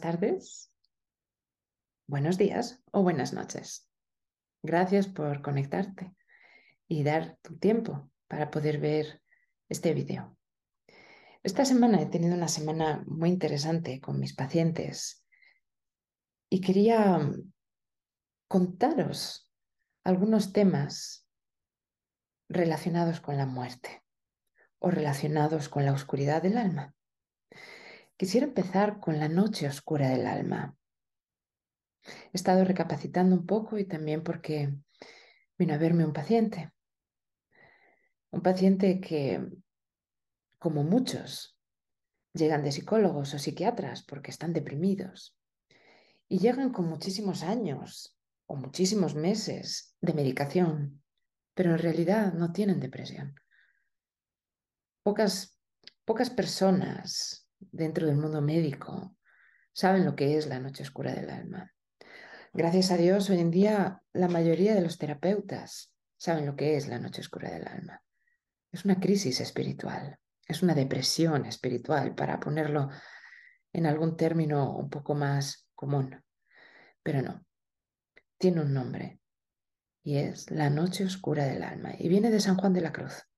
buenas tardes, buenos días o buenas noches. Gracias por conectarte y dar tu tiempo para poder ver este video. Esta semana he tenido una semana muy interesante con mis pacientes y quería mm, contaros algunos temas relacionados con la muerte o relacionados con la oscuridad del alma. Quisiera empezar con la noche oscura del alma. He estado recapacitando un poco y también porque vino a verme un paciente. Un paciente que, como muchos, llegan de psicólogos o psiquiatras porque están deprimidos y llegan con muchísimos años o muchísimos meses de medicación, pero en realidad no tienen depresión. Pocas, pocas personas dentro del mundo médico saben lo que es la noche oscura del alma. Gracias a Dios, hoy en día la mayoría de los terapeutas saben lo que es la noche oscura del alma. Es una crisis espiritual, es una depresión espiritual, para ponerlo en algún término un poco más común. Pero no, tiene un nombre y es la noche oscura del alma y viene de San Juan de la Cruz.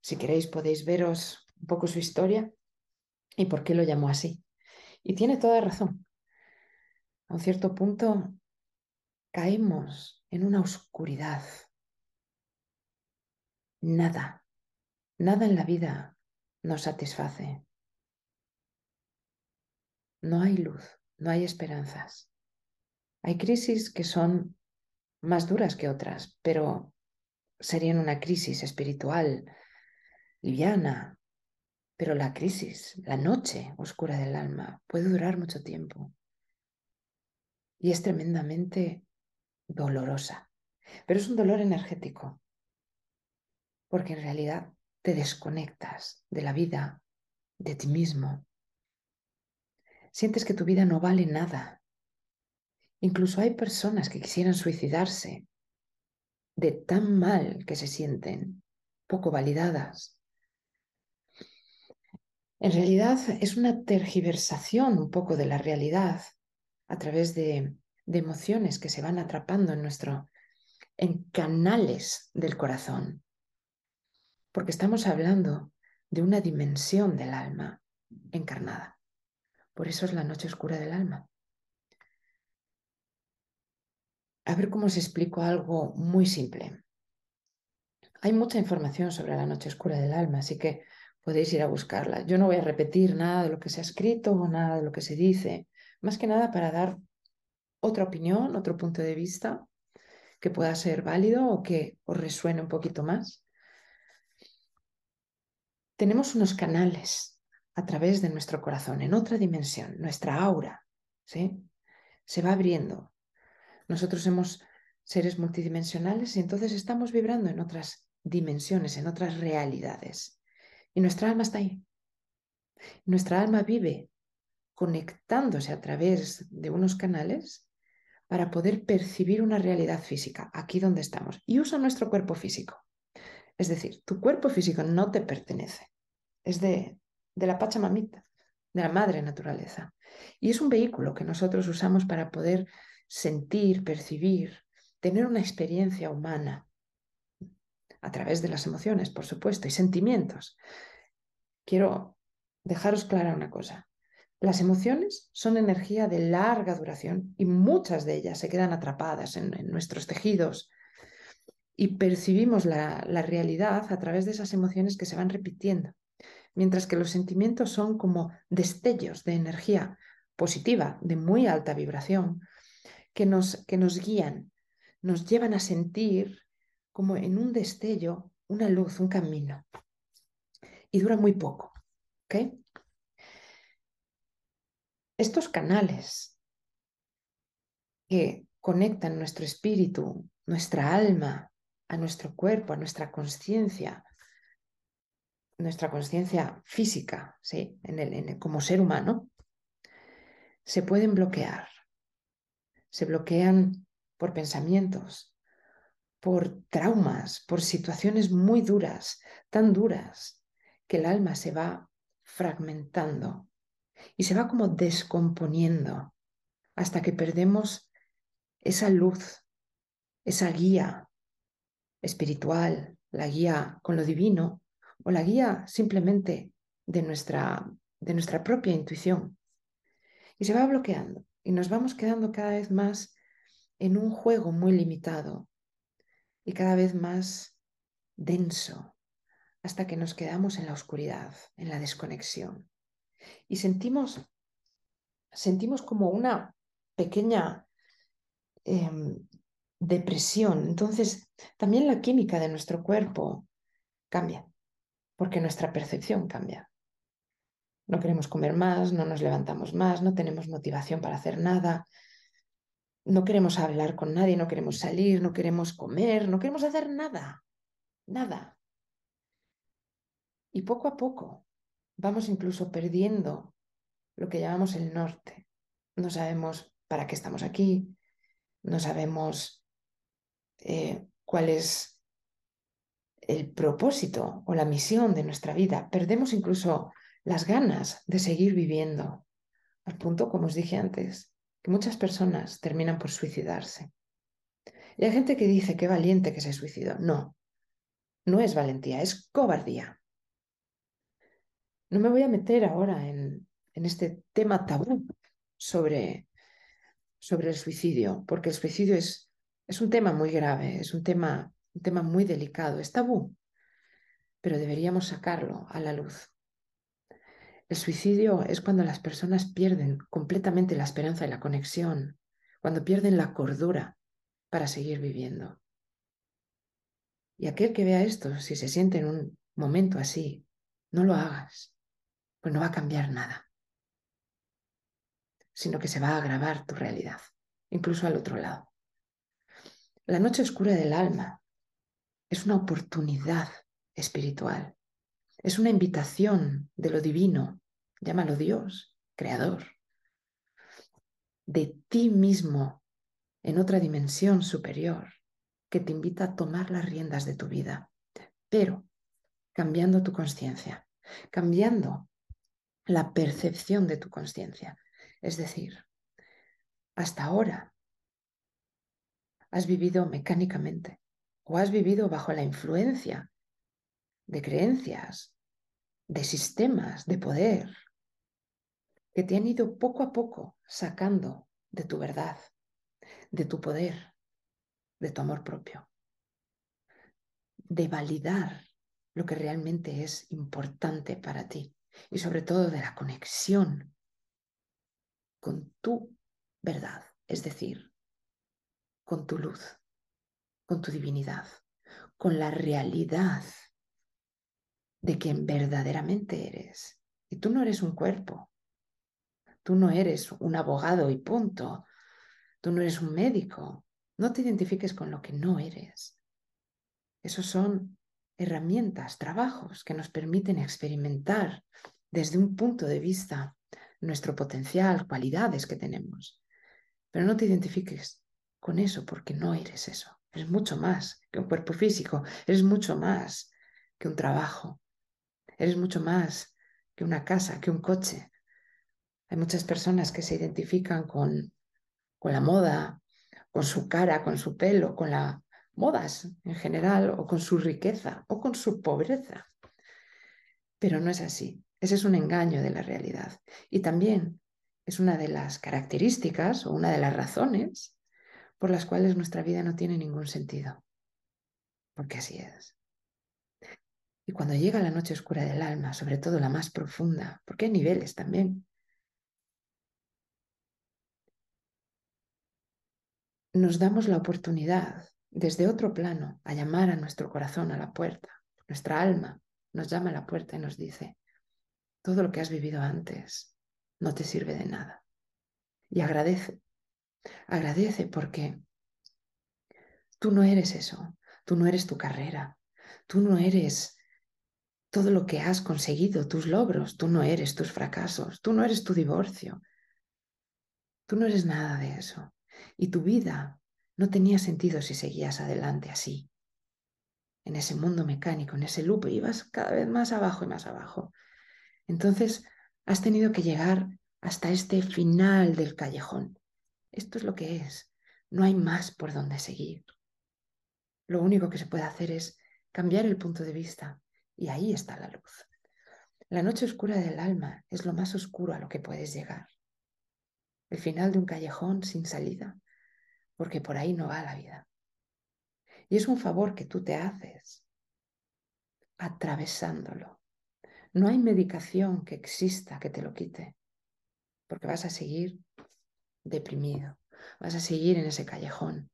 Si queréis podéis veros un poco su historia y por qué lo llamó así. Y tiene toda razón. A un cierto punto caemos en una oscuridad. Nada, nada en la vida nos satisface. No hay luz, no hay esperanzas. Hay crisis que son más duras que otras, pero serían una crisis espiritual, liviana, pero la crisis, la noche oscura del alma, puede durar mucho tiempo y es tremendamente dolorosa. Pero es un dolor energético, porque en realidad te desconectas de la vida, de ti mismo. Sientes que tu vida no vale nada. Incluso hay personas que quisieran suicidarse de tan mal que se sienten, poco validadas, en realidad es una tergiversación un poco de la realidad a través de, emociones que se van atrapando en nuestro en canales del corazón. Porque estamos hablando de una dimensión del alma encarnada. Por eso es la noche oscura del alma. A ver cómo os explico algo muy simple. Hay mucha información sobre la noche oscura del alma, así que podéis ir a buscarla. Yo no voy a repetir nada de lo que se ha escrito o nada de lo que se dice, más que nada para dar otra opinión, otro punto de vista que pueda ser válido o que os resuene un poquito más. Tenemos unos canales a través de nuestro corazón, en otra dimensión, nuestra aura, ¿sí? Se va abriendo. Nosotros somos seres multidimensionales y entonces estamos vibrando en otras dimensiones, en otras realidades. Y nuestra alma está ahí. Nuestra alma vive conectándose a través de unos canales para poder percibir una realidad física, aquí donde estamos, y usa nuestro cuerpo físico. Es decir, tu cuerpo físico no te pertenece, es de, de la Pachamamita, de la madre naturaleza. Y es un vehículo que nosotros usamos para poder sentir, percibir, tener una experiencia humana a través de las emociones, por supuesto, y sentimientos. Quiero dejaros clara una cosa. Las emociones son energía de larga duración y muchas de ellas se quedan atrapadas en, nuestros tejidos y percibimos la, la realidad a través de esas emociones que se van repitiendo, mientras que los sentimientos son como destellos de energía positiva, de muy alta vibración, que nos, que nos guían, nos llevan a sentir como en un destello una luz, un camino. Y dura muy poco. Estos canales que conectan nuestro espíritu, nuestra alma, a nuestro cuerpo, a nuestra conciencia, nuestra conciencia física, ¿sí? En el, como ser humano, se pueden bloquear. Se bloquean por pensamientos, por traumas, por situaciones muy duras, tan duras, que el alma se va fragmentando y se va como descomponiendo hasta que perdemos esa luz, esa guía espiritual, la guía con lo divino o la guía simplemente de nuestra, de nuestra propia intuición. Y se va bloqueando y nos vamos quedando cada vez más en un juego muy limitado y cada vez más denso hasta que nos quedamos en la oscuridad, en la desconexión. Y sentimos, sentimos como una pequeña em, depresión. Entonces, también la química de nuestro cuerpo cambia, porque nuestra percepción cambia. No queremos comer más, no nos levantamos más, no tenemos motivación para hacer nada, no queremos hablar con nadie, no queremos salir, no queremos comer, no queremos hacer nada, nada. Y poco a poco vamos incluso perdiendo lo que llamamos el norte. No sabemos para qué estamos aquí, no sabemos eh, cuál es el propósito o la misión de nuestra vida. Perdemos incluso las ganas de seguir viviendo, al punto, como os dije antes, que muchas personas terminan por suicidarse. Y hay gente que dice que valiente que se suicidó. No, no es valentía, es cobardía. No me voy a meter ahora en, en este tema tabú sobre, sobre el suicidio, porque el suicidio es, es un tema muy grave, es un tema, un tema muy delicado, es tabú, pero deberíamos sacarlo a la luz. El suicidio es cuando las personas pierden completamente la esperanza y la conexión, cuando pierden la cordura para seguir viviendo. Y aquel que vea esto, si se siente en un momento así, no lo hagas, pues no va a cambiar nada, sino que se va a agravar tu realidad, incluso al otro lado. La noche oscura del alma es una oportunidad espiritual, es una invitación de lo divino llámalo Dios, creador, de ti mismo en otra dimensión superior que te invita a tomar las riendas de tu vida, pero cambiando tu conciencia, cambiando la percepción de tu conciencia. Es decir, hasta ahora has vivido mecánicamente o has vivido bajo la influencia de creencias, de sistemas de poder, que te han ido poco a poco sacando de tu verdad, de tu poder, de tu amor propio, de validar lo que realmente es importante para ti y sobre todo de la conexión con tu verdad, es decir, con tu luz, con tu divinidad, con la realidad de quien verdaderamente eres. Y tú no eres un cuerpo, Tú no eres un abogado y punto. Tú no eres un médico. No te identifiques con lo que no eres. Esos son herramientas, trabajos que nos permiten experimentar desde un punto de vista nuestro potencial, cualidades que tenemos. Pero no te identifiques con eso porque no eres eso. Eres mucho más que un cuerpo físico, eres mucho más que un trabajo, eres mucho más que una casa, que un coche, hay muchas personas que se identifican con, con la moda, con su cara, con su pelo, con las modas en general, o con su riqueza, o con su pobreza. Pero no es así. Ese es un engaño de la realidad. Y también es una de las características o una de las razones por las cuales nuestra vida no tiene ningún sentido. porque así es. Y cuando llega la noche oscura del alma, sobre todo la más profunda, porque hay niveles también, nos damos la oportunidad desde otro plano a llamar a nuestro corazón a la puerta. Nuestra alma nos llama a la puerta y nos dice, todo lo que has vivido antes no te sirve de nada. Y agradece, agradece porque tú no eres eso, tú no eres tu carrera, tú no eres todo lo que has conseguido, tus logros, tú no eres tus fracasos, tú no eres tu divorcio, tú no eres nada de eso. Y tu vida no tenía sentido si seguías adelante así, en ese mundo mecánico, en ese loop, ibas cada vez más abajo y más abajo. Entonces, has tenido que llegar hasta este final del callejón. Esto es lo que es. No hay más por donde seguir. Lo único que se puede hacer es cambiar el punto de vista y ahí está la luz. La noche oscura del alma es lo más oscuro a lo que puedes llegar. El final de un callejón sin salida, porque por ahí no va la vida. Y es un favor que tú te haces atravesándolo. No hay medicación que exista que te lo quite, porque vas a seguir deprimido, vas a seguir en ese callejón,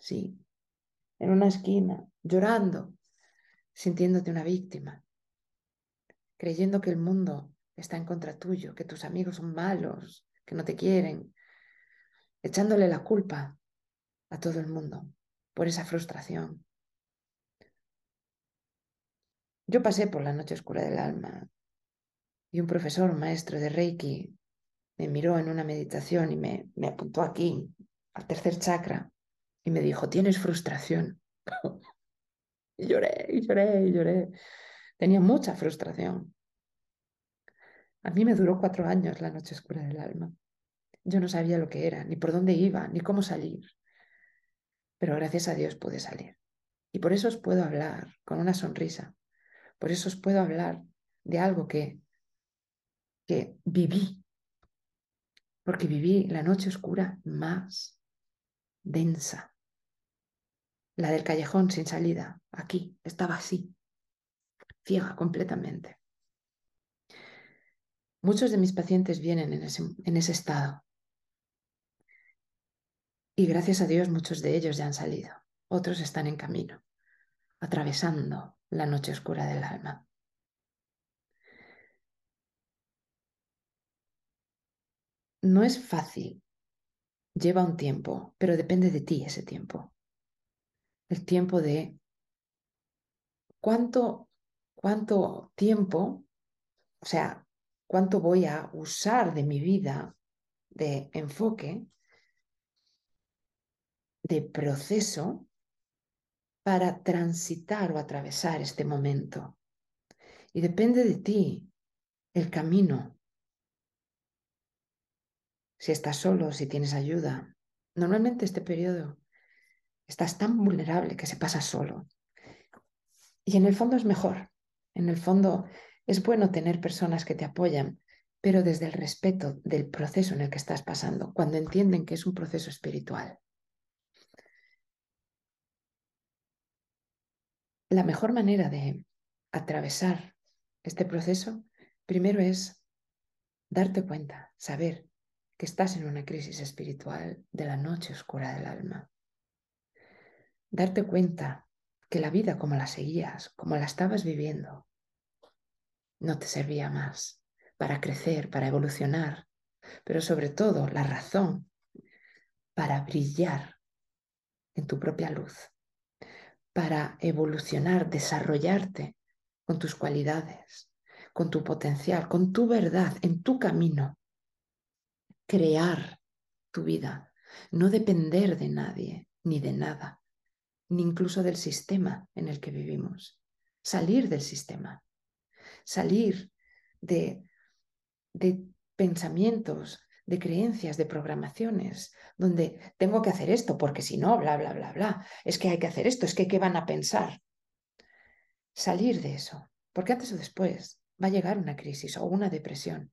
sí, en una esquina, llorando, sintiéndote una víctima, creyendo que el mundo está en contra tuyo, que tus amigos son malos, que no te quieren, echándole la culpa a todo el mundo por esa frustración. Yo pasé por la noche oscura del alma y un profesor, maestro de Reiki, me miró en una meditación y me, me apuntó aquí, al tercer chakra, y me dijo, tienes frustración. Y lloré, y lloré, y lloré. Tenía mucha frustración. A mí me duró cuatro años la noche oscura del alma. Yo no sabía lo que era, ni por dónde iba, ni cómo salir. Pero gracias a Dios pude salir. Y por eso os puedo hablar con una sonrisa. Por eso os puedo hablar de algo que, que viví. Porque viví la noche oscura más densa, la del callejón sin salida, aquí, estaba así, ciega completamente. Muchos de mis pacientes vienen en ese, en ese estado. Y gracias a Dios muchos de ellos ya han salido. Otros están en camino, atravesando la noche oscura del alma. No es fácil, lleva un tiempo, pero depende de ti ese tiempo el tiempo de cuánto, cuánto tiempo, o sea, cuánto voy a usar de mi vida de enfoque, de proceso, para transitar o atravesar este momento. Y depende de ti el camino. Si estás solo, si tienes ayuda. Normalmente este periodo Estás tan vulnerable que se pasa solo. Y en el fondo es mejor. En el fondo es bueno tener personas que te apoyan, pero desde el respeto del proceso en el que estás pasando, cuando entienden que es un proceso espiritual. La mejor manera de atravesar este proceso, primero es darte cuenta, saber que estás en una crisis espiritual de la noche oscura del alma darte cuenta que la vida como la seguías, como la estabas viviendo, no te servía más para crecer, para evolucionar, pero sobre todo la razón para brillar en tu propia luz, para evolucionar, desarrollarte con tus cualidades, con tu potencial, con tu verdad, en tu camino, crear tu vida, no depender de nadie ni de nada, ni incluso del sistema en el que vivimos. Salir del sistema, salir de, de pensamientos, de creencias, de programaciones, donde tengo que hacer esto porque si no, bla, bla, bla, bla, es que hay que hacer esto, es que qué van a pensar. Salir de eso, porque antes o después va a llegar una crisis o una depresión,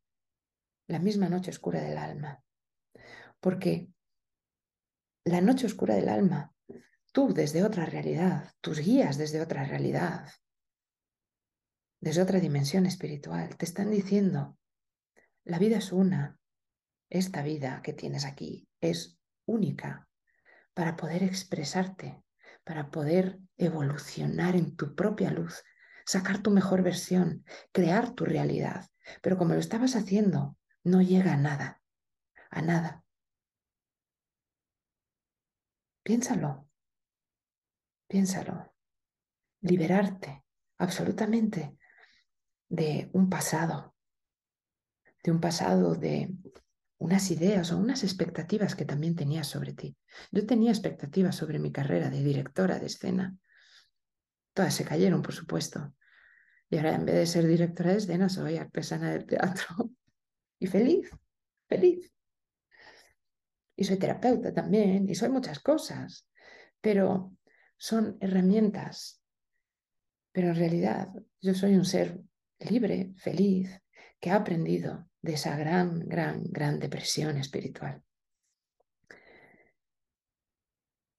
la misma noche oscura del alma, porque la noche oscura del alma tú desde otra realidad, tus guías desde otra realidad, desde otra dimensión espiritual, te están diciendo, la vida es una, esta vida que tienes aquí es única para poder expresarte, para poder evolucionar en tu propia luz, sacar tu mejor versión, crear tu realidad. Pero como lo estabas haciendo, no llega a nada, a nada. Piénsalo, piénsalo. Liberarte absolutamente de un pasado, de un pasado de unas ideas o unas expectativas que también tenías sobre ti. Yo tenía expectativas sobre mi carrera de directora de escena. Todas se cayeron, por supuesto. Y ahora en vez de ser directora de escena, soy artesana del teatro. Y feliz, feliz. Y soy terapeuta también, y soy muchas cosas. Pero son herramientas. Pero en realidad yo soy un ser libre, feliz, que ha aprendido de esa gran, gran, gran depresión espiritual.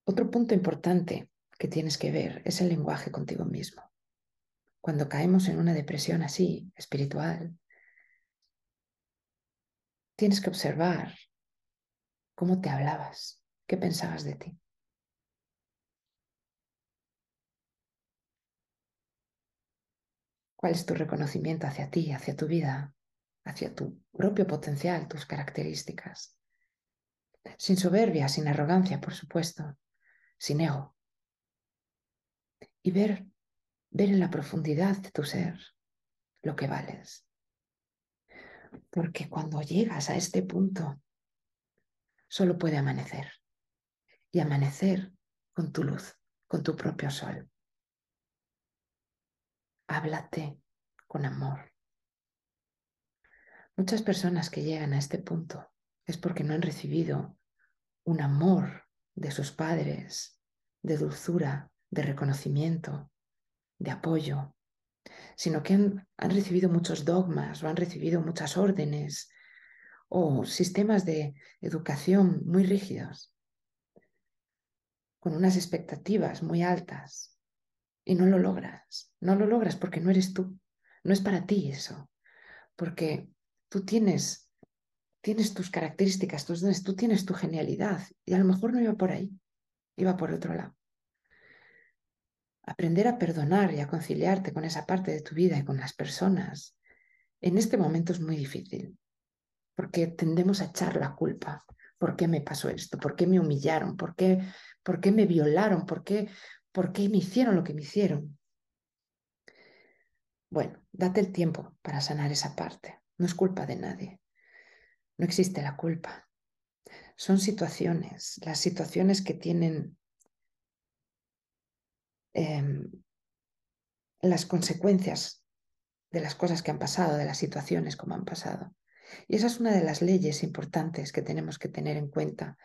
Otro punto importante que tienes que ver es el lenguaje contigo mismo. Cuando caemos en una depresión así, espiritual, tienes que observar cómo te hablabas, qué pensabas de ti. ¿Cuál es tu reconocimiento hacia ti, hacia tu vida, hacia tu propio potencial, tus características? Sin soberbia, sin arrogancia, por supuesto, sin ego. Y ver ver en la profundidad de tu ser lo que vales. Porque cuando llegas a este punto, solo puede amanecer. Y amanecer con tu luz, con tu propio sol. Háblate con amor. Muchas personas que llegan a este punto es porque no han recibido un amor de sus padres, de dulzura, de reconocimiento, de apoyo, sino que han, recibido muchos dogmas o han recibido muchas órdenes o sistemas de educación muy rígidos, con unas expectativas muy altas y no lo logras. No lo logras porque no eres tú. No es para ti eso, porque tú tienes, tienes tus características, dones, tú tienes tu genialidad y a lo mejor no iba por ahí, iba por otro lado. Aprender a perdonar y a conciliarte con esa parte de tu vida y con las personas en este momento es muy difícil, porque tendemos a echar la culpa. ¿Por qué me pasó esto? ¿Por qué me humillaron? ¿Por qué, por qué me violaron? ¿Por qué, ¿Por qué me hicieron lo que me hicieron? Bueno, date el tiempo para sanar esa parte. No es culpa de nadie. No existe la culpa. Son situaciones, las situaciones que tienen Em, las consecuencias de las cosas que han pasado, de las situaciones como han pasado. Y esa es una de las leyes importantes que tenemos que tener en cuenta,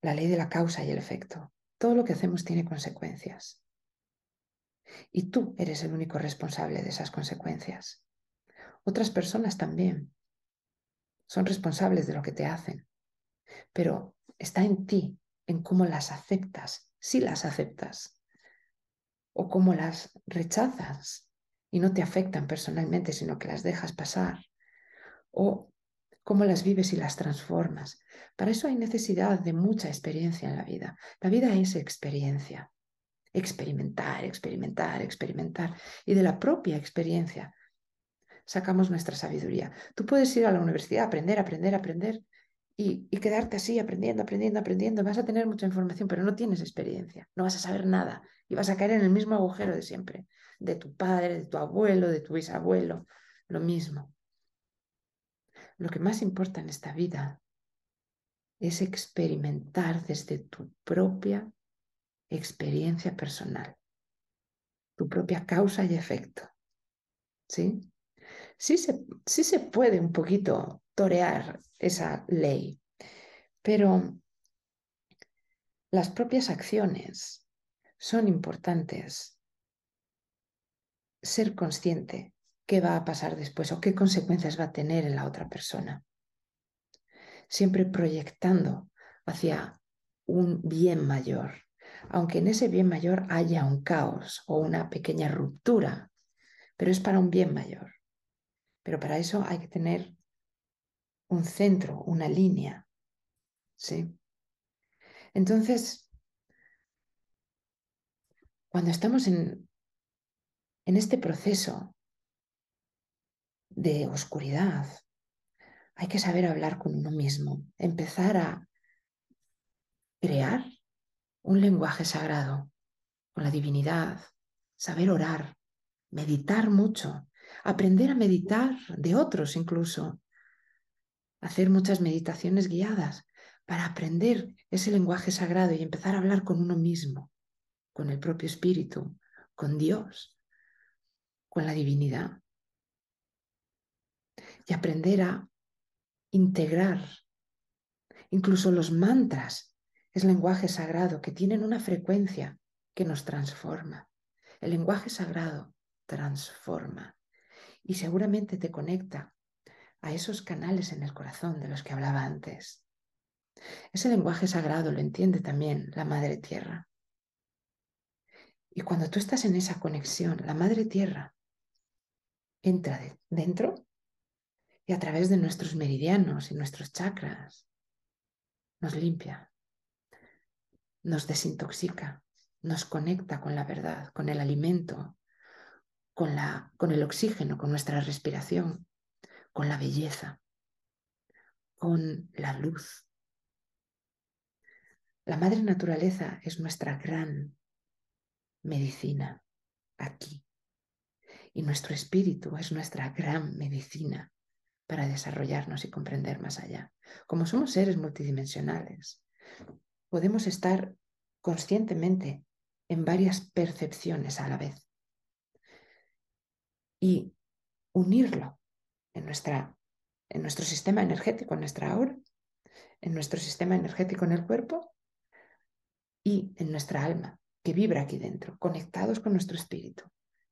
la ley de la causa y el efecto. Todo lo que hacemos tiene consecuencias. Y tú eres el único responsable de esas consecuencias. Otras personas también son responsables de lo que te hacen, pero está en ti, en cómo las aceptas, si las aceptas o cómo las rechazas y no te afectan personalmente, sino que las dejas pasar, o cómo las vives y las transformas. Para eso hay necesidad de mucha experiencia en la vida. La vida es experiencia, experimentar, experimentar, experimentar. Y de la propia experiencia sacamos nuestra sabiduría. Tú puedes ir a la universidad, aprender, aprender, aprender y, y, quedarte así, aprendiendo, aprendiendo, aprendiendo. Vas a tener mucha información, pero no tienes experiencia, no vas a saber nada y vas a caer en el mismo agujero de siempre, de tu padre, de tu abuelo, de tu bisabuelo, lo mismo. Lo que más importa en esta vida es experimentar desde tu propia experiencia personal, tu propia causa y efecto. ¿Sí? Sí se, sí se puede un poquito torear esa ley, pero las propias acciones son importantes. Ser consciente qué va a pasar después o qué consecuencias va a tener en la otra persona. Siempre proyectando hacia un bien mayor, aunque en ese bien mayor haya un caos o una pequeña ruptura, pero es para un bien mayor. Pero para eso hay que tener un centro, una línea. ¿sí? Entonces, cuando estamos en, en este proceso de oscuridad, hay que saber hablar con uno mismo, empezar a crear un lenguaje sagrado con la divinidad, saber orar, meditar mucho, aprender a meditar de otros incluso, hacer muchas meditaciones guiadas para aprender ese lenguaje sagrado y empezar a hablar con uno mismo, con el propio espíritu, con Dios, con la divinidad. Y aprender a integrar incluso los mantras es lenguaje sagrado que tienen una frecuencia que nos transforma. El lenguaje sagrado transforma y seguramente te conecta a esos canales en el corazón de los que hablaba antes. Ese lenguaje sagrado lo entiende también la Madre Tierra. Y cuando tú estás en esa conexión, la Madre Tierra entra dentro y a través de nuestros meridianos y nuestros chakras nos limpia, nos desintoxica, nos conecta con la verdad, con el alimento, con, la, con el oxígeno, con nuestra respiración, con la belleza, con la luz. La madre naturaleza es nuestra gran medicina aquí. Y nuestro espíritu es nuestra gran medicina para desarrollarnos y comprender más allá. Como somos seres multidimensionales, podemos estar conscientemente en varias percepciones a la vez y unirlo en, nuestra, en nuestro sistema energético, en nuestra aura, en nuestro sistema energético en el cuerpo y en nuestra alma, que vibra aquí dentro, conectados con nuestro espíritu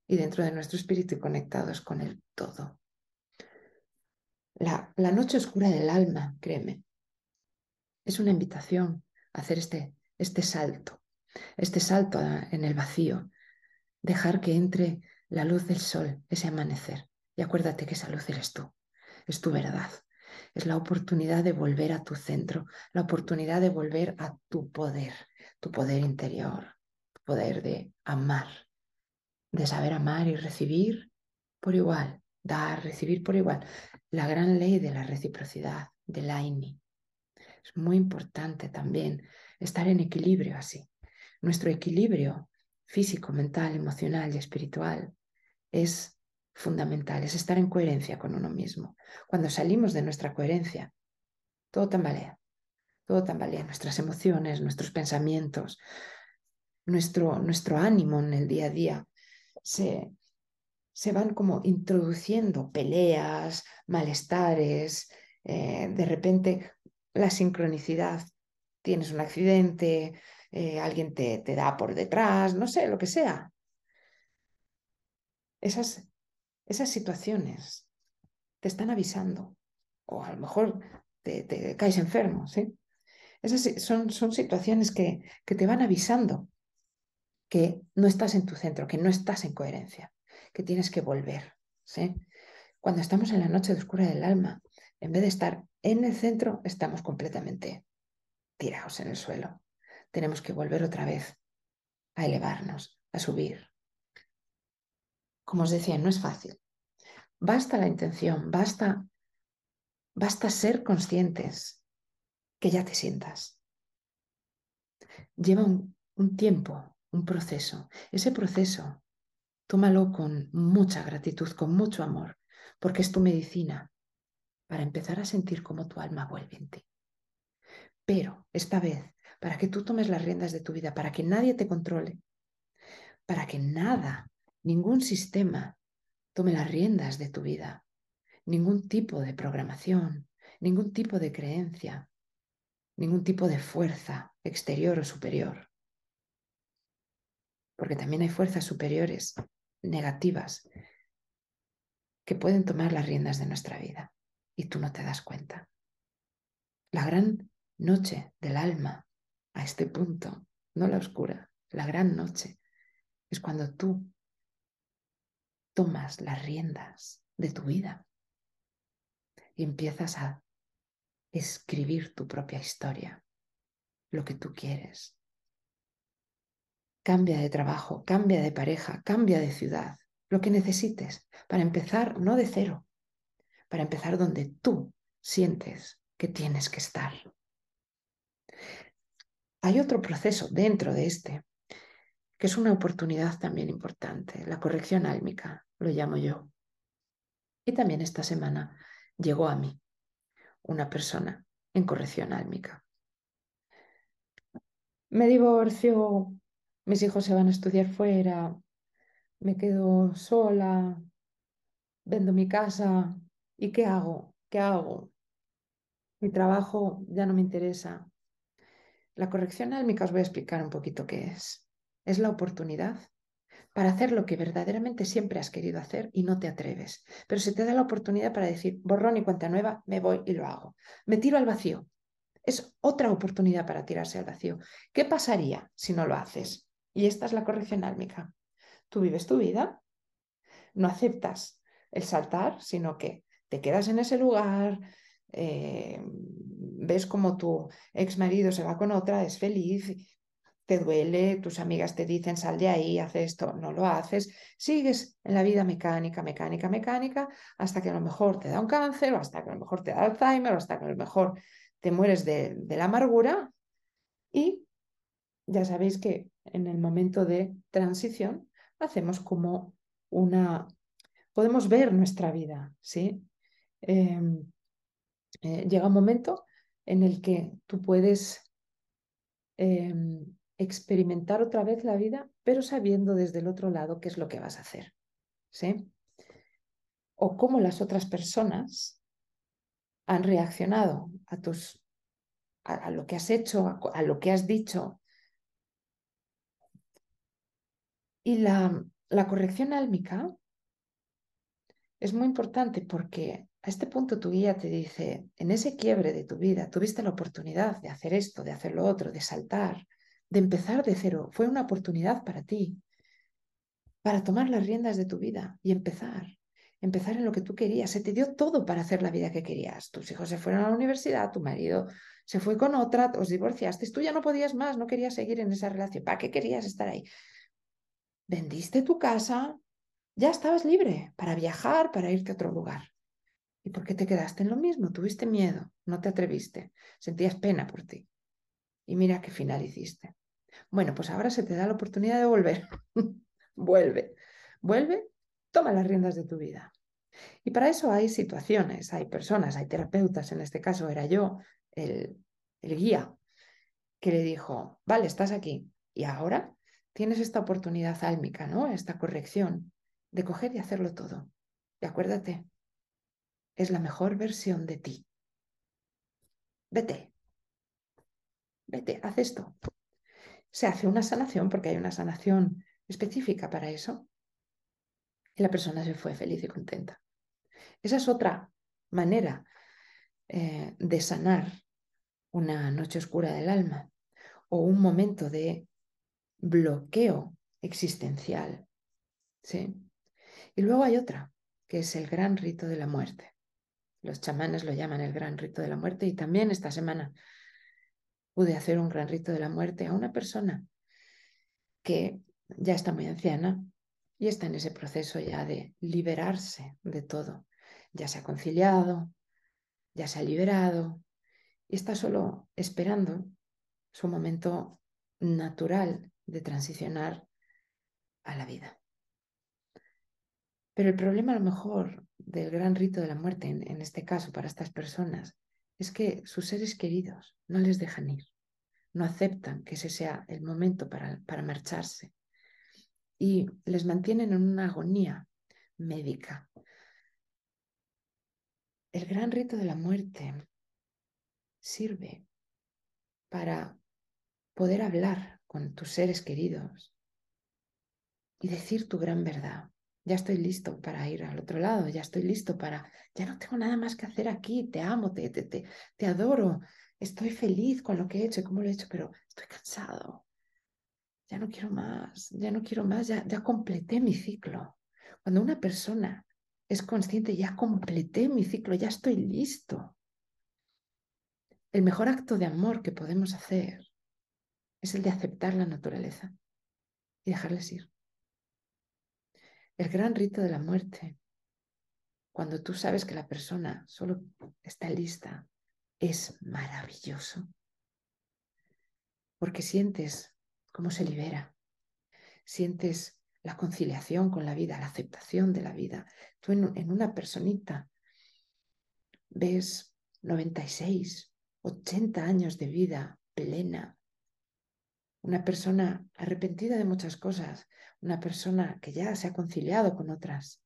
y dentro de nuestro espíritu conectados con el todo. La, noche oscura del alma, créeme, es una invitación a hacer este, este salto, este salto en el vacío, dejar que entre la luz del sol, ese amanecer. Y acuérdate que esa luz eres tú, es tu verdad. Es la oportunidad de volver a tu centro, la oportunidad de volver a tu poder, tu poder interior, tu poder de amar, de saber amar y recibir por igual, dar, recibir por igual. La gran ley de la reciprocidad, del AINI. Es muy importante también estar en equilibrio así. Nuestro equilibrio físico, mental, emocional y espiritual es fundamental, es estar en coherencia con uno mismo. Cuando salimos de nuestra coherencia, todo tambalea, todo tambalea, nuestras emociones, nuestros pensamientos, nuestro, nuestro ánimo en el día a día se, se van como introduciendo peleas, malestares, eh, de repente la sincronicidad, tienes un accidente, eh, alguien te, te da por detrás, no sé, lo que sea. Esas, esas situaciones te están avisando, o a lo mejor te, te caes enfermo, ¿sí? Esas son, son situaciones que, que te van avisando que no estás en tu centro, que no estás en coherencia, que tienes que volver. Cuando estamos en la noche oscura del alma, en vez de estar en el centro, estamos completamente tirados en el suelo. Tenemos que volver otra vez a elevarnos, a subir. Como os decía, no es fácil. Basta la intención, basta, basta ser conscientes que ya te sientas. Lleva un tiempo, un proceso. Ese proceso, tómalo con mucha gratitud, con mucho amor, porque es tu medicina para empezar a sentir cómo tu alma vuelve en ti. Pero esta vez, para que tú tomes las riendas de tu vida, para que nadie te controle, para que nada, ningún sistema tome las riendas de tu vida, ningún tipo de programación, ningún tipo de creencia, ningún tipo de fuerza exterior o superior. Porque también hay fuerzas superiores negativas que pueden tomar las riendas de nuestra vida y tú no te das cuenta. La gran noche del alma a este punto no la oscura, la gran noche, es cuando tú tomas las riendas de tu vida y empiezas a escribir tu propia historia, lo que tú quieres. Cambia de trabajo, cambia de pareja, cambia de ciudad, lo que necesites para empezar no de cero, para empezar donde tú sientes que tienes que estar. Hay otro proceso dentro de este, que es una oportunidad también importante, la corrección álmica, lo llamo yo. Y también esta semana llegó a mí una persona en corrección álmica. Me divorcio, mis hijos se van a estudiar fuera, me quedo sola, vendo mi casa. ¿Y qué hago? ¿Qué hago? Mi trabajo ya no me interesa. La corrección álmica os voy a explicar un poquito qué es. Es la oportunidad para hacer lo que verdaderamente siempre has querido hacer y no te atreves. Pero se te da la oportunidad para decir, borrón y cuenta nueva, me voy y lo hago. Me tiro al vacío. Es otra oportunidad para tirarse al vacío. ¿Qué pasaría si no lo haces? Y esta es la corrección álmica. Tú vives tu vida, no aceptas el saltar, sino que te quedas en ese lugar, eh, ves como tu ex marido se va con otra, es feliz, te duele, tus amigas te dicen sal de ahí, haz esto, no lo haces, sigues en la vida mecánica, mecánica, mecánica, hasta que a lo mejor te da un cáncer, o hasta que a lo mejor te da Alzheimer, o hasta que a lo mejor te mueres de, de la amargura y ya sabéis que en el momento de transición hacemos como una, podemos ver nuestra vida, ¿sí? Em, eh, llega un momento en el que tú puedes em, experimentar otra vez la vida, pero sabiendo desde el otro lado qué es lo que vas a hacer, ¿sí? O cómo las otras personas han reaccionado a tus a, lo que has hecho, a lo que has dicho, Y la, la corrección álmica es muy importante porque a este punto tu guía te dice, en ese quiebre de tu vida, tuviste la oportunidad de hacer esto, de hacer lo otro, de saltar, de empezar de cero. Fue una oportunidad para ti, para tomar las riendas de tu vida y empezar, empezar en lo que tú querías. Se te dio todo para hacer la vida que querías. Tus hijos se fueron a la universidad, tu marido se fue con otra, os divorciaste, tú ya no podías más, no querías seguir en esa relación. ¿Para qué querías estar ahí? Vendiste tu casa, ya estabas libre para viajar, para irte a otro lugar. ¿Y por qué te quedaste en lo mismo? Tuviste miedo, no te atreviste, sentías pena por ti. Y mira qué final hiciste. Bueno, pues ahora se te da la oportunidad de volver. vuelve, vuelve, toma las riendas de tu vida. Y para eso hay situaciones, hay personas, hay terapeutas, en este caso era yo, el, el guía, que le dijo, vale, estás aquí, ¿y ahora? Tienes esta oportunidad álmica, ¿no? Esta corrección de coger y hacerlo todo. Y acuérdate, es la mejor versión de ti. Vete, vete, haz esto. Se hace una sanación porque hay una sanación específica para eso. Y la persona se fue feliz y contenta. Esa es otra manera eh, de sanar una noche oscura del alma o un momento de bloqueo existencial. ¿sí? Y luego hay otra, que es el gran rito de la muerte. Los chamanes lo llaman el gran rito de la muerte y también esta semana pude hacer un gran rito de la muerte a una persona que ya está muy anciana y está en ese proceso ya de liberarse de todo. Ya se ha conciliado, ya se ha liberado y está solo esperando su momento natural de transicionar a la vida. Pero el problema a lo mejor del gran rito de la muerte, en, este caso para estas personas, es que sus seres queridos no les dejan ir, no aceptan que ese sea el momento para, para marcharse y les mantienen en una agonía médica. El gran rito de la muerte sirve para poder hablar con tus seres queridos y decir tu gran verdad. Ya estoy listo para ir al otro lado, ya estoy listo para, ya no tengo nada más que hacer aquí, te amo, te, te, te, te adoro, estoy feliz con lo que he hecho y cómo lo he hecho, pero estoy cansado, ya no quiero más, ya no quiero más, ya, ya completé mi ciclo. Cuando una persona es consciente, ya completé mi ciclo, ya estoy listo. El mejor acto de amor que podemos hacer es el de aceptar la naturaleza y dejarles ir. El gran rito de la muerte, cuando tú sabes que la persona solo está lista, es maravilloso. Porque sientes cómo se libera, sientes la conciliación con la vida, la aceptación de la vida. Tú en, en una personita ves 96, 80 años de vida plena, una persona arrepentida de muchas cosas, una persona que ya se ha conciliado con otras,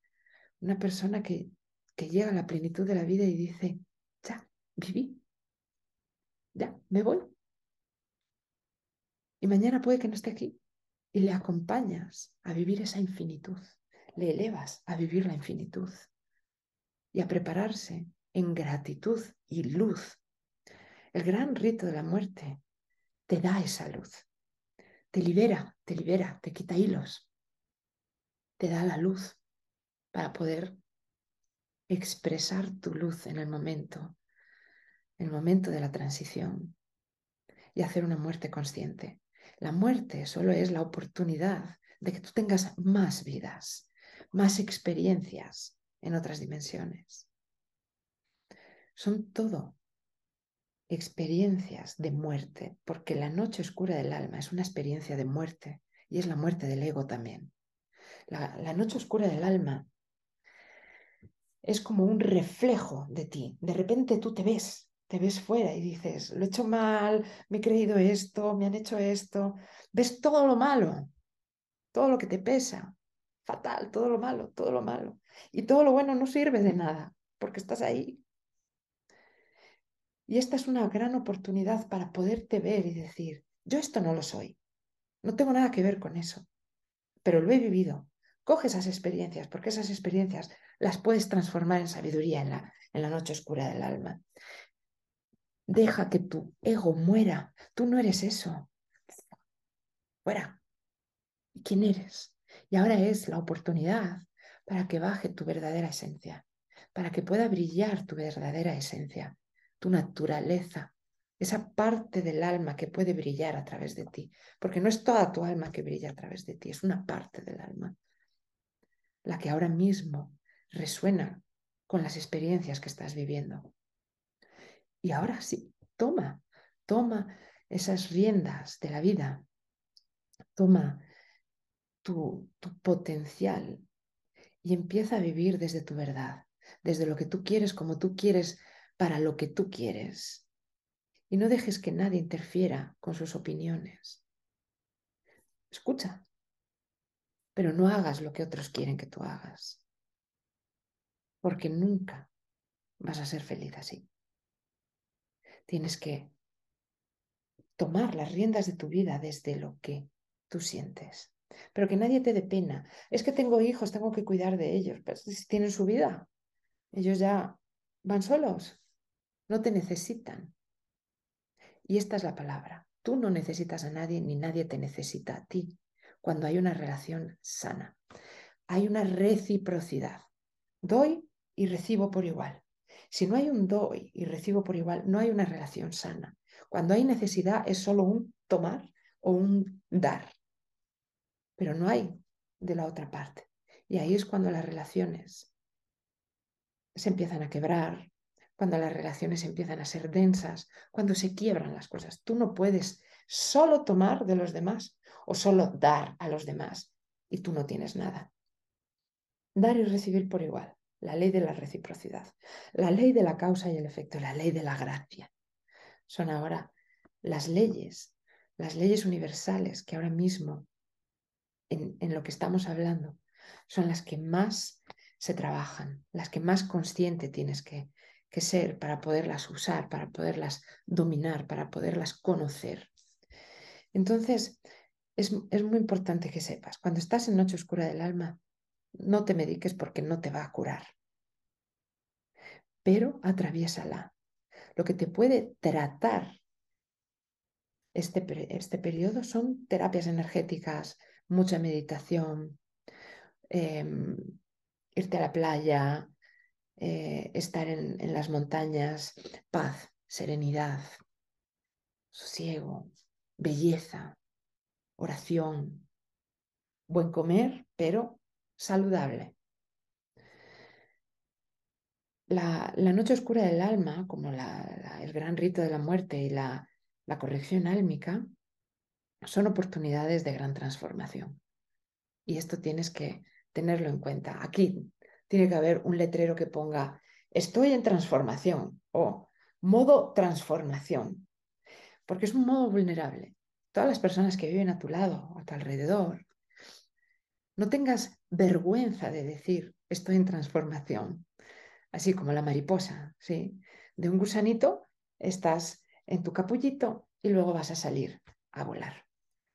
una persona que, llega a la plenitud de la vida y dice, ya, viví, ya, me voy. Y mañana puede que no esté aquí. Y le acompañas a vivir esa infinitud, le elevas a vivir la infinitud y a prepararse en gratitud y luz. El gran rito de la muerte te da esa luz te libera, te libera, te quita hilos, te da la luz para poder expresar tu luz en el momento, en el momento de la transición y hacer una muerte consciente. La muerte solo es la oportunidad de que tú tengas más vidas, más experiencias en otras dimensiones. Son todo experiencias de muerte, porque la noche oscura del alma es una experiencia de muerte y es la muerte del ego también. La, noche oscura del alma es como un reflejo de ti. De repente tú te ves, te ves fuera y dices, lo he hecho mal, me he creído esto, me han hecho esto. Ves todo lo malo, todo lo que te pesa, fatal, todo lo malo, todo lo malo. Y todo lo bueno no sirve de nada, porque estás ahí y esta es una gran oportunidad para poderte ver y decir, yo esto no lo soy, no tengo nada que ver con eso, pero lo he vivido. Coge esas experiencias, porque esas experiencias las puedes transformar en sabiduría en la, en la noche oscura del alma. Deja que tu ego muera. Tú no eres eso. Fuera. ¿Y quién eres? Y ahora es la oportunidad para que baje tu verdadera esencia, para que pueda brillar tu verdadera esencia tu naturaleza, esa parte del alma que puede brillar a través de ti, porque no es toda tu alma que brilla a través de ti, es una parte del alma, la que ahora mismo resuena con las experiencias que estás viviendo. Y ahora sí, toma, toma esas riendas de la vida, toma tu, tu potencial y empieza a vivir desde tu verdad, desde lo que tú quieres, como tú quieres para lo que tú quieres. Y no dejes que nadie interfiera con sus opiniones. Escucha, pero no hagas lo que otros quieren que tú hagas, porque nunca vas a ser feliz así. Tienes que tomar las riendas de tu vida desde lo que tú sientes, pero que nadie te dé pena. Es que tengo hijos, tengo que cuidar de ellos, pero si tienen su vida, ellos ya van solos, no te necesitan. Y esta es la palabra. Tú no necesitas a nadie ni nadie te necesita a ti cuando hay una relación sana. Hay una reciprocidad. Doy y recibo por igual. Si no hay un doy y recibo por igual, no hay una relación sana. Cuando hay necesidad es solo un tomar o un dar. Pero no hay de la otra parte. Y ahí es cuando las relaciones se empiezan a quebrar, cuando las relaciones empiezan a ser densas, cuando se quiebran las cosas. Tú no puedes solo tomar de los demás o solo dar a los demás y tú no tienes nada. Dar y recibir por igual, la ley de la reciprocidad, la ley de la causa y el efecto, la ley de la gracia. Son ahora las leyes, las leyes universales que ahora mismo en, en lo que estamos hablando son las que más se trabajan, las que más consciente tienes que, que ser para poderlas usar, para poderlas dominar, para poderlas conocer. Entonces, es, es, muy importante que sepas, cuando estás en noche oscura del alma, no te mediques porque no te va a curar, pero atraviésala. Lo que te puede tratar este, este periodo son terapias energéticas, mucha meditación, em, irte a la playa, eh, estar en, las montañas, paz, serenidad, sosiego, belleza, oración, buen comer, pero saludable. La, noche oscura del alma, como el gran rito de la muerte y la corrección álmica, son oportunidades de gran transformación. Y esto tienes que tenerlo en cuenta. Aquí tiene que haber un letrero que ponga estoy en transformación o modo transformación, porque es un modo vulnerable. Todas las personas que viven a tu lado, a tu alrededor, no tengas vergüenza de decir estoy en transformación, así como la mariposa, ¿sí? De un gusanito estás en tu capullito y luego vas a salir a volar.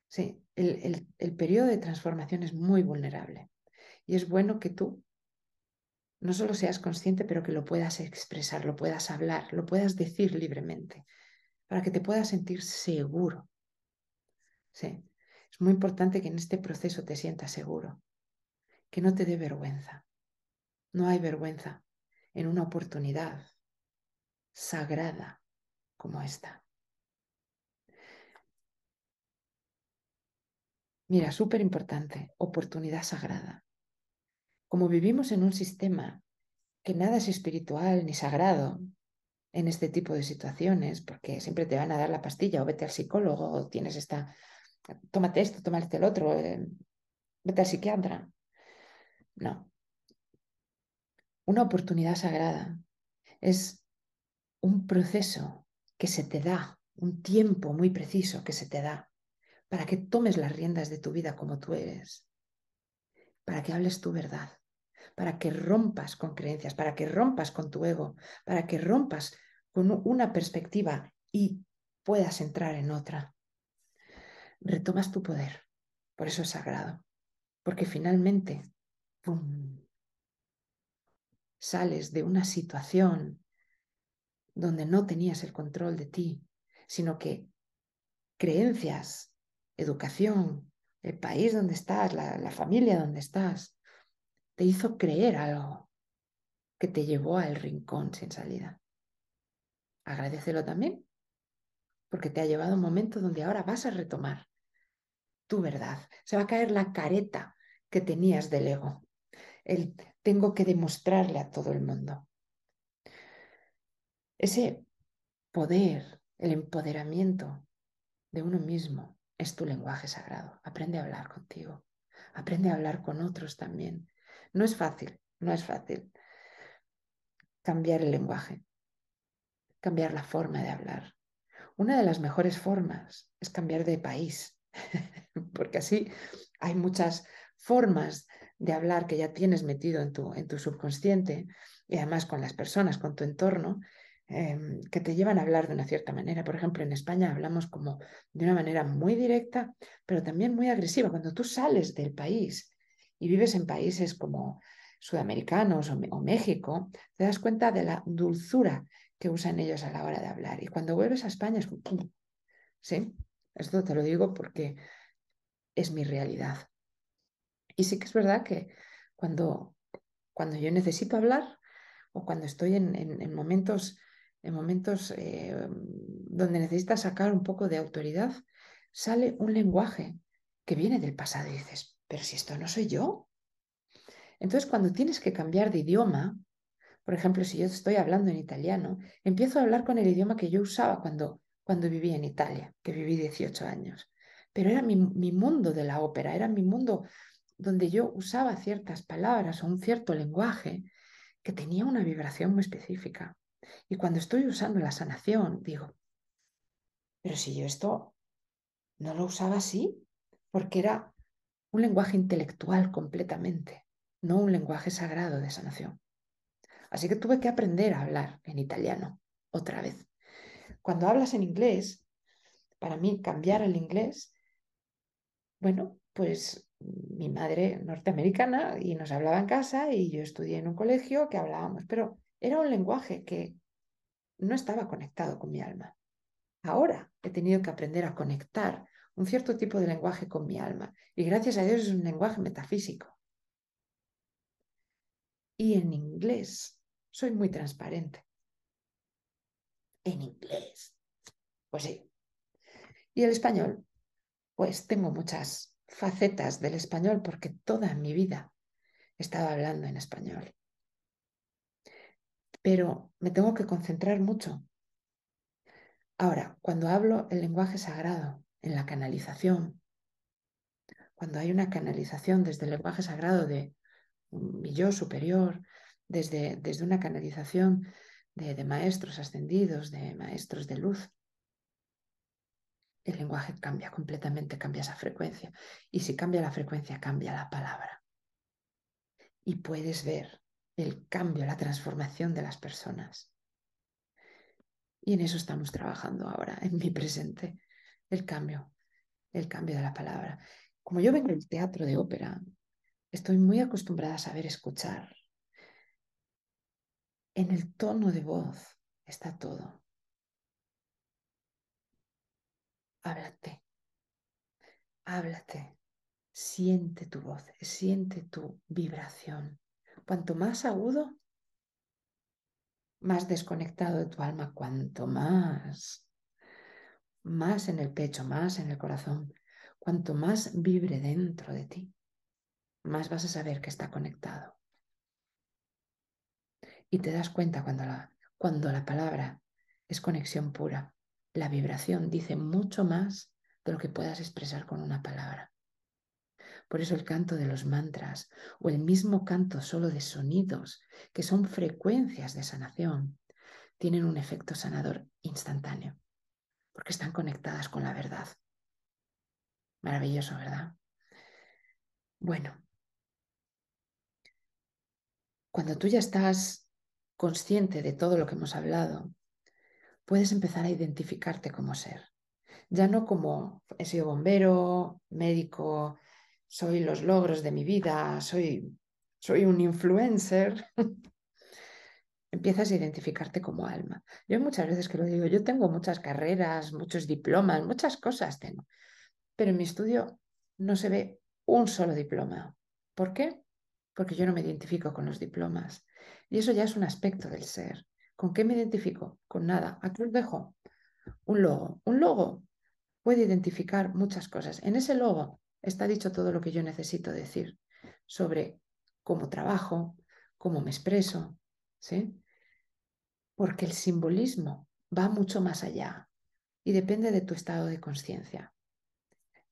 Sí, el, el periodo de transformación es muy vulnerable y es bueno que tú no solo seas consciente, pero que lo puedas expresar, lo puedas hablar, lo puedas decir libremente, para que te puedas sentir seguro. Sí, es muy importante que en este proceso te sientas seguro, que no te dé vergüenza. No hay vergüenza en una oportunidad sagrada como esta. Mira, súper importante, oportunidad sagrada. Como vivimos en un sistema que nada es espiritual ni sagrado en este tipo de situaciones, porque siempre te van a dar la pastilla o vete al psicólogo o tienes esta, tómate esto, tómate el otro, eh, vete al psiquiatra. No. Una oportunidad sagrada es un proceso que se te da, un tiempo muy preciso que se te da para que tomes las riendas de tu vida como tú eres, para que hables tu verdad, para que rompas con creencias, para que rompas con tu ego, para que rompas con una perspectiva y puedas entrar en otra. Retomas tu poder, por eso es sagrado, porque finalmente sales de una situación donde no tenías el control de ti, sino que creencias, educación, el país donde estás, la, familia donde estás, te hizo creer algo que te llevó al rincón sin salida. Agradecelo también, porque te ha llevado a un momento donde ahora vas a retomar tu verdad. Se va a caer la careta que tenías del ego. El tengo que demostrarle a todo el mundo. Ese poder, el empoderamiento de uno mismo es tu lenguaje sagrado. Aprende a hablar contigo. Aprende a hablar con otros también. No es fácil, no es fácil cambiar el lenguaje, cambiar la forma de hablar. Una de las mejores formas es cambiar de país, porque así hay muchas formas de hablar que ya tienes metido en tu, en tu subconsciente y además con las personas, con tu entorno, em, que te llevan a hablar de una cierta manera. Por ejemplo, en España hablamos como de una manera muy directa, pero también muy agresiva. Cuando tú sales del país y vives en países como sudamericanos o, México, te das cuenta de la dulzura que usan ellos a la hora de hablar. Y cuando vuelves a España es como, ¿sí? Esto te lo digo porque es mi realidad. Y sí que es verdad que cuando, cuando yo necesito hablar o cuando estoy en, momentos, en momentos eh, donde necesitas sacar un poco de autoridad, sale un lenguaje que viene del pasado y dices, pero si esto no soy yo. Entonces, cuando tienes que cambiar de idioma, por ejemplo, si yo estoy hablando en italiano, empiezo a hablar con el idioma que yo usaba cuando, cuando vivía en Italia, que viví 18 años. Pero era mi, mi mundo de la ópera, era mi mundo donde yo usaba ciertas palabras o un cierto lenguaje que tenía una vibración muy específica. Y cuando estoy usando la sanación, digo, pero si yo esto no lo usaba así, porque era un lenguaje intelectual completamente, no un lenguaje sagrado de sanación. Así que tuve que aprender a hablar en italiano otra vez. Cuando hablas en inglés, para mí cambiar el inglés, bueno, pues mi madre norteamericana y nos hablaba en casa y yo estudié en un colegio que hablábamos, pero era un lenguaje que no estaba conectado con mi alma. ahora he tenido que aprender a conectar un cierto tipo de lenguaje con mi alma. Y gracias a Dios es un lenguaje metafísico. Y en inglés soy muy transparente. En inglés. Pues sí. Y el español, pues tengo muchas facetas del español porque toda mi vida he estado hablando en español. Pero me tengo que concentrar mucho. Ahora, cuando hablo el lenguaje sagrado en la canalización, cuando hay una canalización desde el lenguaje sagrado de mi yo superior, desde, desde una canalización de, de maestros ascendidos, de maestros de luz, el lenguaje cambia completamente, cambia esa frecuencia. Y si cambia la frecuencia, cambia la palabra. Y puedes ver el cambio, la transformación de las personas. Y en eso estamos trabajando ahora, en mi presente, el cambio, el cambio de la palabra. Como yo vengo del teatro de ópera, estoy muy acostumbrada a saber escuchar. En el tono de voz está todo. háblate, háblate, siente tu voz, siente tu vibración. Cuanto más agudo, más desconectado de tu alma, cuanto más, más en el pecho, más en el corazón, cuanto más vibre dentro de ti, más vas a saber que está conectado. Y te das cuenta cuando la, cuando la palabra es conexión pura, la vibración dice mucho más de lo que puedas expresar con una palabra. Por eso el canto de los mantras o el mismo canto solo de sonidos, que son frecuencias de sanación, tienen un efecto sanador instantáneo, porque están conectadas con la verdad. Maravilloso, ¿verdad? Bueno, cuando tú ya estás consciente de todo lo que hemos hablado, puedes empezar a identificarte como ser. Ya no como he sido bombero, médico, soy los logros de mi vida, soy, soy un influencer. Empiezas a identificarte como alma. Yo muchas veces que lo digo, yo tengo muchas carreras, muchos diplomas, muchas cosas tengo, pero en mi estudio no se ve un solo diploma. ¿Por qué? Porque yo no me identifico con los diplomas. Y eso ya es un aspecto del ser. ¿Con qué me identifico? Con nada. Aquí os dejo un logo. Un logo puede identificar muchas cosas. En ese logo está dicho todo lo que yo necesito decir sobre cómo trabajo, cómo me expreso, ¿sí? Porque el simbolismo va mucho más allá y depende de tu estado de conciencia.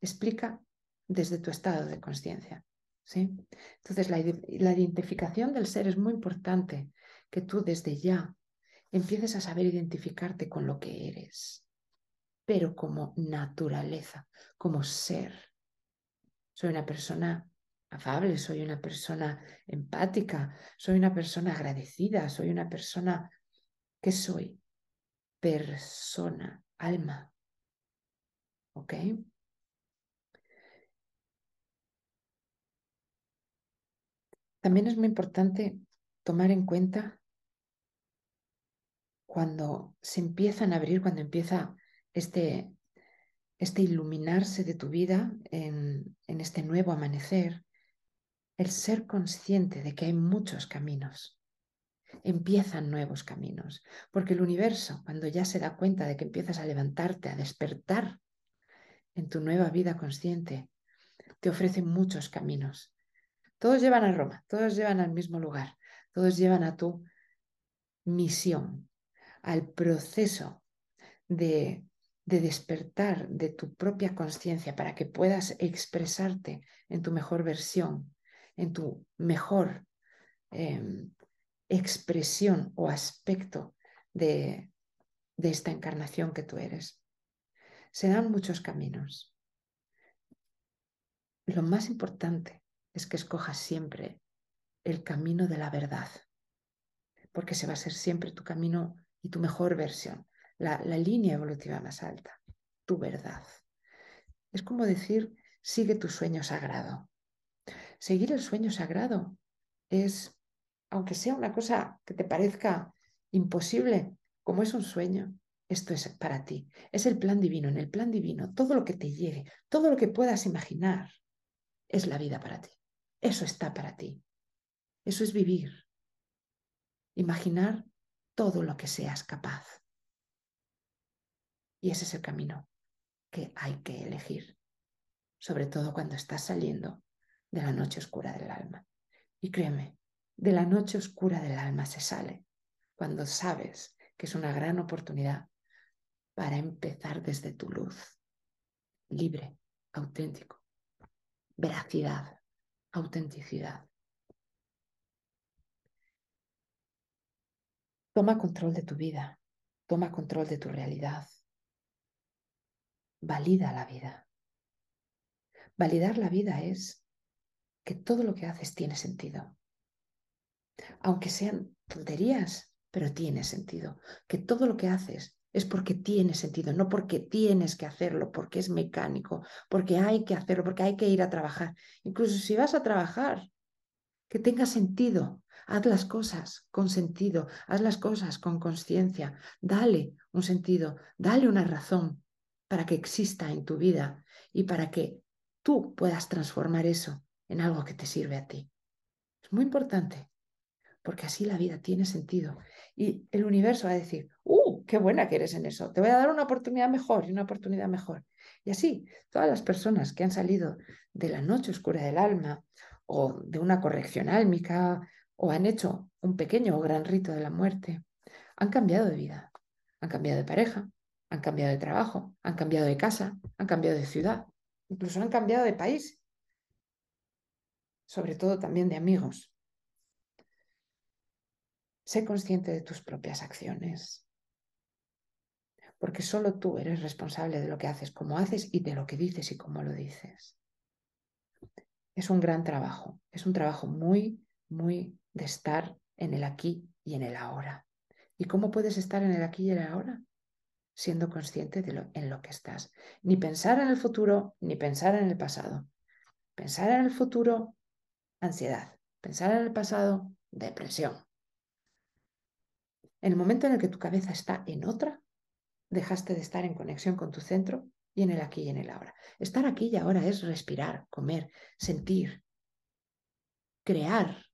Explica desde tu estado de conciencia, ¿sí? Entonces la, la identificación del ser es muy importante que tú desde ya empieces a saber identificarte con lo que eres, pero como naturaleza, como ser. Soy una persona afable, soy una persona empática, soy una persona agradecida, soy una persona que soy persona, alma. ¿Ok? También es muy importante tomar en cuenta cuando se empiezan a abrir, cuando empieza este, este iluminarse de tu vida en, en este nuevo amanecer, el ser consciente de que hay muchos caminos. Empiezan nuevos caminos, porque el universo, cuando ya se da cuenta de que empiezas a levantarte, a despertar en tu nueva vida consciente, te ofrece muchos caminos. Todos llevan a Roma, todos llevan al mismo lugar, todos llevan a tu misión, al proceso de, despertar de tu propia conciencia para que puedas expresarte en tu mejor versión, en tu mejor em, expresión o aspecto de, de esta encarnación que tú eres. Se dan muchos caminos. Lo más importante es que escojas siempre el camino de la verdad, porque ese va a ser siempre tu camino y tu mejor versión, la, línea evolutiva más alta, tu verdad. Es como decir, sigue tu sueño sagrado. Seguir el sueño sagrado es, aunque sea una cosa que te parezca imposible, como es un sueño, esto es para ti. Es el plan divino. En el plan divino, todo lo que te llegue, todo lo que puedas imaginar, es la vida para ti. Eso está para ti. Eso es vivir. Imaginar todo lo que seas capaz. Y ese es el camino que hay que elegir, sobre todo cuando estás saliendo de la noche oscura del alma. Y créeme, de la noche oscura del alma se sale cuando sabes que es una gran oportunidad para empezar desde tu luz, libre, auténtico, veracidad, autenticidad. Toma control de tu vida, toma control de tu realidad, valida la vida. Validar la vida es que todo lo que haces tiene sentido. Aunque sean tonterías, pero tiene sentido. Que todo lo que haces es porque tiene sentido, no porque tienes que hacerlo, porque es mecánico, porque hay que hacerlo, porque hay que ir a trabajar. Incluso si vas a trabajar, que tenga sentido. Haz las cosas con sentido, haz las cosas con conciencia, dale un sentido, dale una razón para que exista en tu vida y para que tú puedas transformar eso en algo que te sirve a ti. Es muy importante, porque así la vida tiene sentido. Y el universo va a decir, ¡uh, qué buena que eres en eso! Te voy a dar una oportunidad mejor y una oportunidad mejor. Y así, todas las personas que han salido de la noche oscura del alma o de una corrección álmica o han hecho un pequeño o gran rito de la muerte, han cambiado de vida, han cambiado de pareja, han cambiado de trabajo, han cambiado de casa, han cambiado de ciudad, incluso han cambiado de país, sobre todo también de amigos. Sé consciente de tus propias acciones, porque solo tú eres responsable de lo que haces, cómo haces y de lo que dices y cómo lo dices. Es un gran trabajo, es un trabajo muy, muy de estar en el aquí y en el ahora. ¿Y cómo puedes estar en el aquí y en el ahora? Siendo consciente de lo en lo que estás. Ni pensar en el futuro, ni pensar en el pasado. Pensar en el futuro, ansiedad. Pensar en el pasado, depresión. En el momento en el que tu cabeza está en otra, dejaste de estar en conexión con tu centro y en el aquí y en el ahora. Estar aquí y ahora es respirar, comer, sentir, crear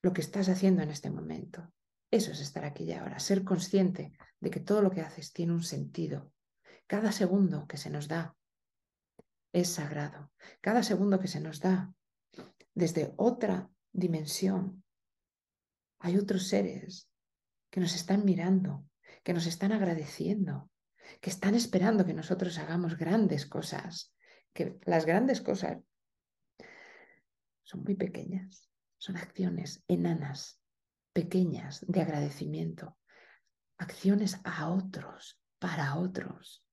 lo que estás haciendo en este momento. Eso es estar aquí y ahora, ser consciente de que todo lo que haces tiene un sentido. Cada segundo que se nos da es sagrado. Cada segundo que se nos da desde otra dimensión. Hay otros seres que nos están mirando, que nos están agradeciendo, que están esperando que nosotros hagamos grandes cosas, que las grandes cosas son muy pequeñas, son acciones enanas, pequeñas de agradecimiento, acciones a otros, para otros.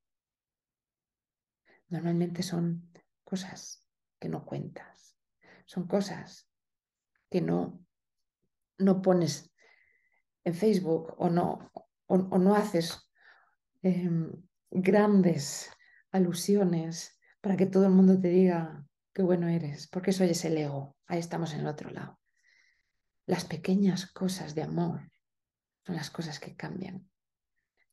Normalmente son cosas que no cuentas, son cosas que no, no pones en Facebook o no, o, no haces em, grandes alusiones para que todo el mundo te diga qué bueno eres, porque eso es el ego, ahí estamos en el otro lado. Las pequeñas cosas de amor son las cosas que cambian,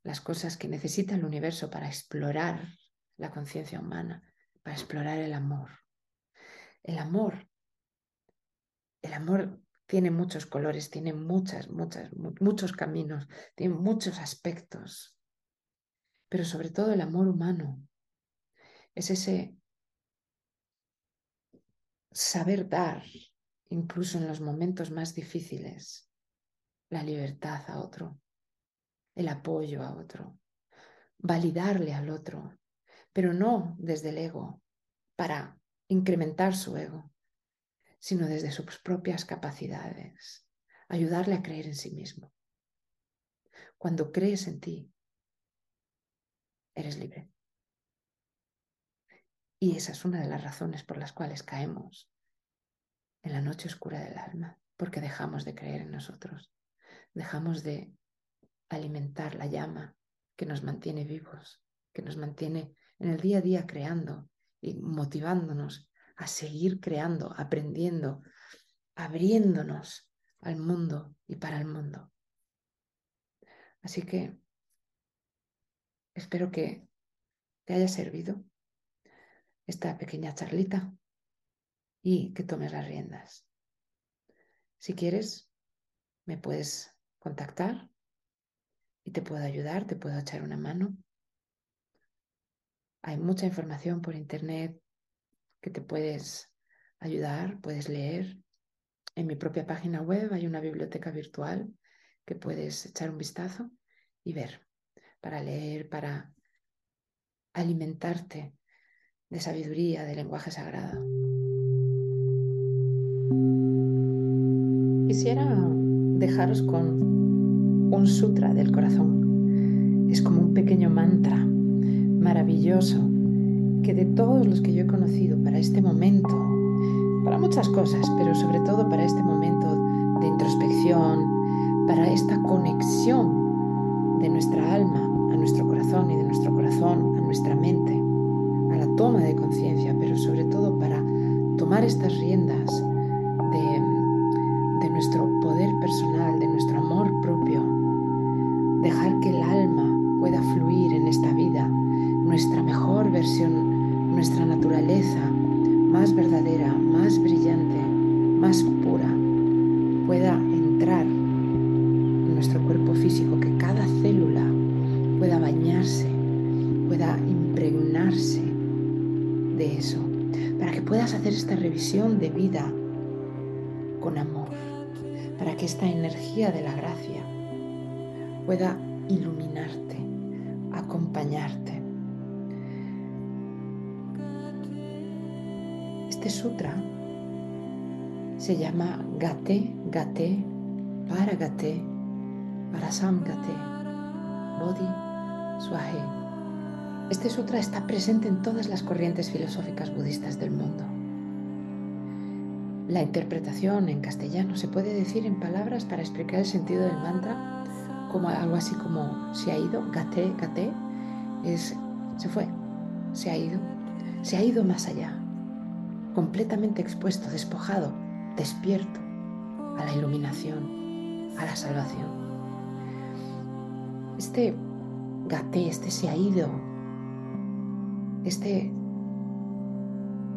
las cosas que necesita el universo para explorar la conciencia humana, para explorar el amor. El amor, el amor tiene muchos colores, tiene muchas, muchas, muchos caminos, tiene muchos aspectos. Pero sobre todo el amor humano es ese saber dar, incluso en los momentos más difíciles, la libertad a otro, el apoyo a otro, validarle al otro, pero no desde el ego, para incrementar su ego, sino desde sus propias capacidades, ayudarle a creer en sí mismo. Cuando crees en ti, eres libre. Y esa es una de las razones por las cuales caemos en la noche oscura del alma, porque dejamos de creer en nosotros, dejamos de alimentar la llama que nos mantiene vivos, que nos mantiene en el día a día creando y motivándonos a seguir creando, aprendiendo, abriéndonos al mundo y para el mundo. Así que espero que te haya servido esta pequeña charlita y que tomes las riendas. Si quieres, me puedes contactar y te puedo ayudar, te puedo echar una mano. Hay mucha información por internet que te puedes ayudar, puedes leer. En mi propia página web hay una biblioteca virtual que puedes echar un vistazo y ver, para leer, para alimentarte de sabiduría, de lenguaje sagrado. Quisiera dejaros con un sutra del corazón. Es como un pequeño mantra maravilloso que de todos los que yo he conocido para este momento, para muchas cosas, pero sobre todo para este momento de introspección, para esta conexión de nuestra alma a nuestro corazón y de nuestro corazón a nuestra mente, a la toma de conciencia, pero sobre todo para tomar estas riendas vida con amor, para que esta energía de la gracia pueda iluminarte, acompañarte Este sutra se llama Gate, Gate, Para Gate, Parasam Gate, Bodhi Swahe. Este sutra está presente en todas las corrientes filosóficas budistas del mundo. La interpretación en castellano se puede decir en palabras para explicar el sentido del mantra como algo así como se ha ido, gate, gate, es se fue, se ha ido, se ha ido más allá, completamente expuesto, despojado, despierto a la iluminación, a la salvación. Este gaté, este se ha ido, este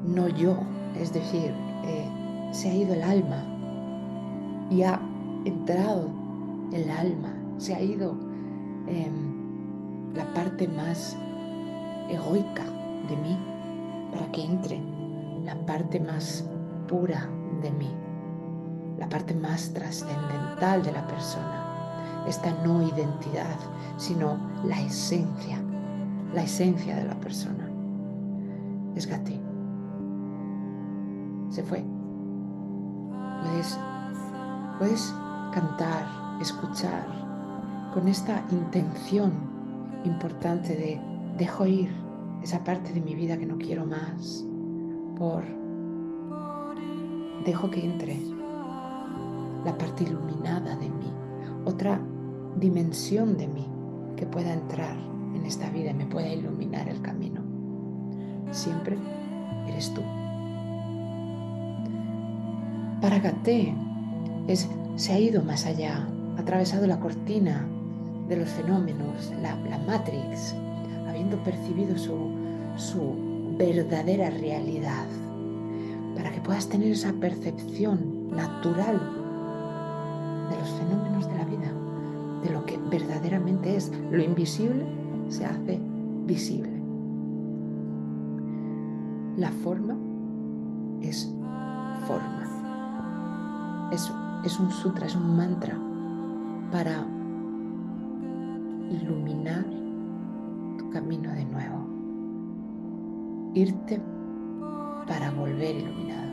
no yo, es decir, eh, se ha ido el alma y ha entrado el alma, se ha ido la parte más egoica de mí para que entre la parte más pura de mí, la parte más trascendental de la persona, esta no identidad, sino la esencia, la esencia de la persona. Es Gati. Se fue. Puedes, puedes cantar, escuchar con esta intención importante de dejo ir esa parte de mi vida que no quiero más, por dejo que entre la parte iluminada de mí, otra dimensión de mí que pueda entrar en esta vida y me pueda iluminar el camino. Siempre eres tú. Para es, se ha ido más allá, ha atravesado la cortina de los fenómenos, la, matrix, habiendo percibido su, su verdadera realidad, para que puedas tener esa percepción natural de los fenómenos de la vida, de lo que verdaderamente es. Lo invisible se hace visible. La forma es forma. Es, un sutra, es un mantra para iluminar tu camino de nuevo irte para volver iluminado.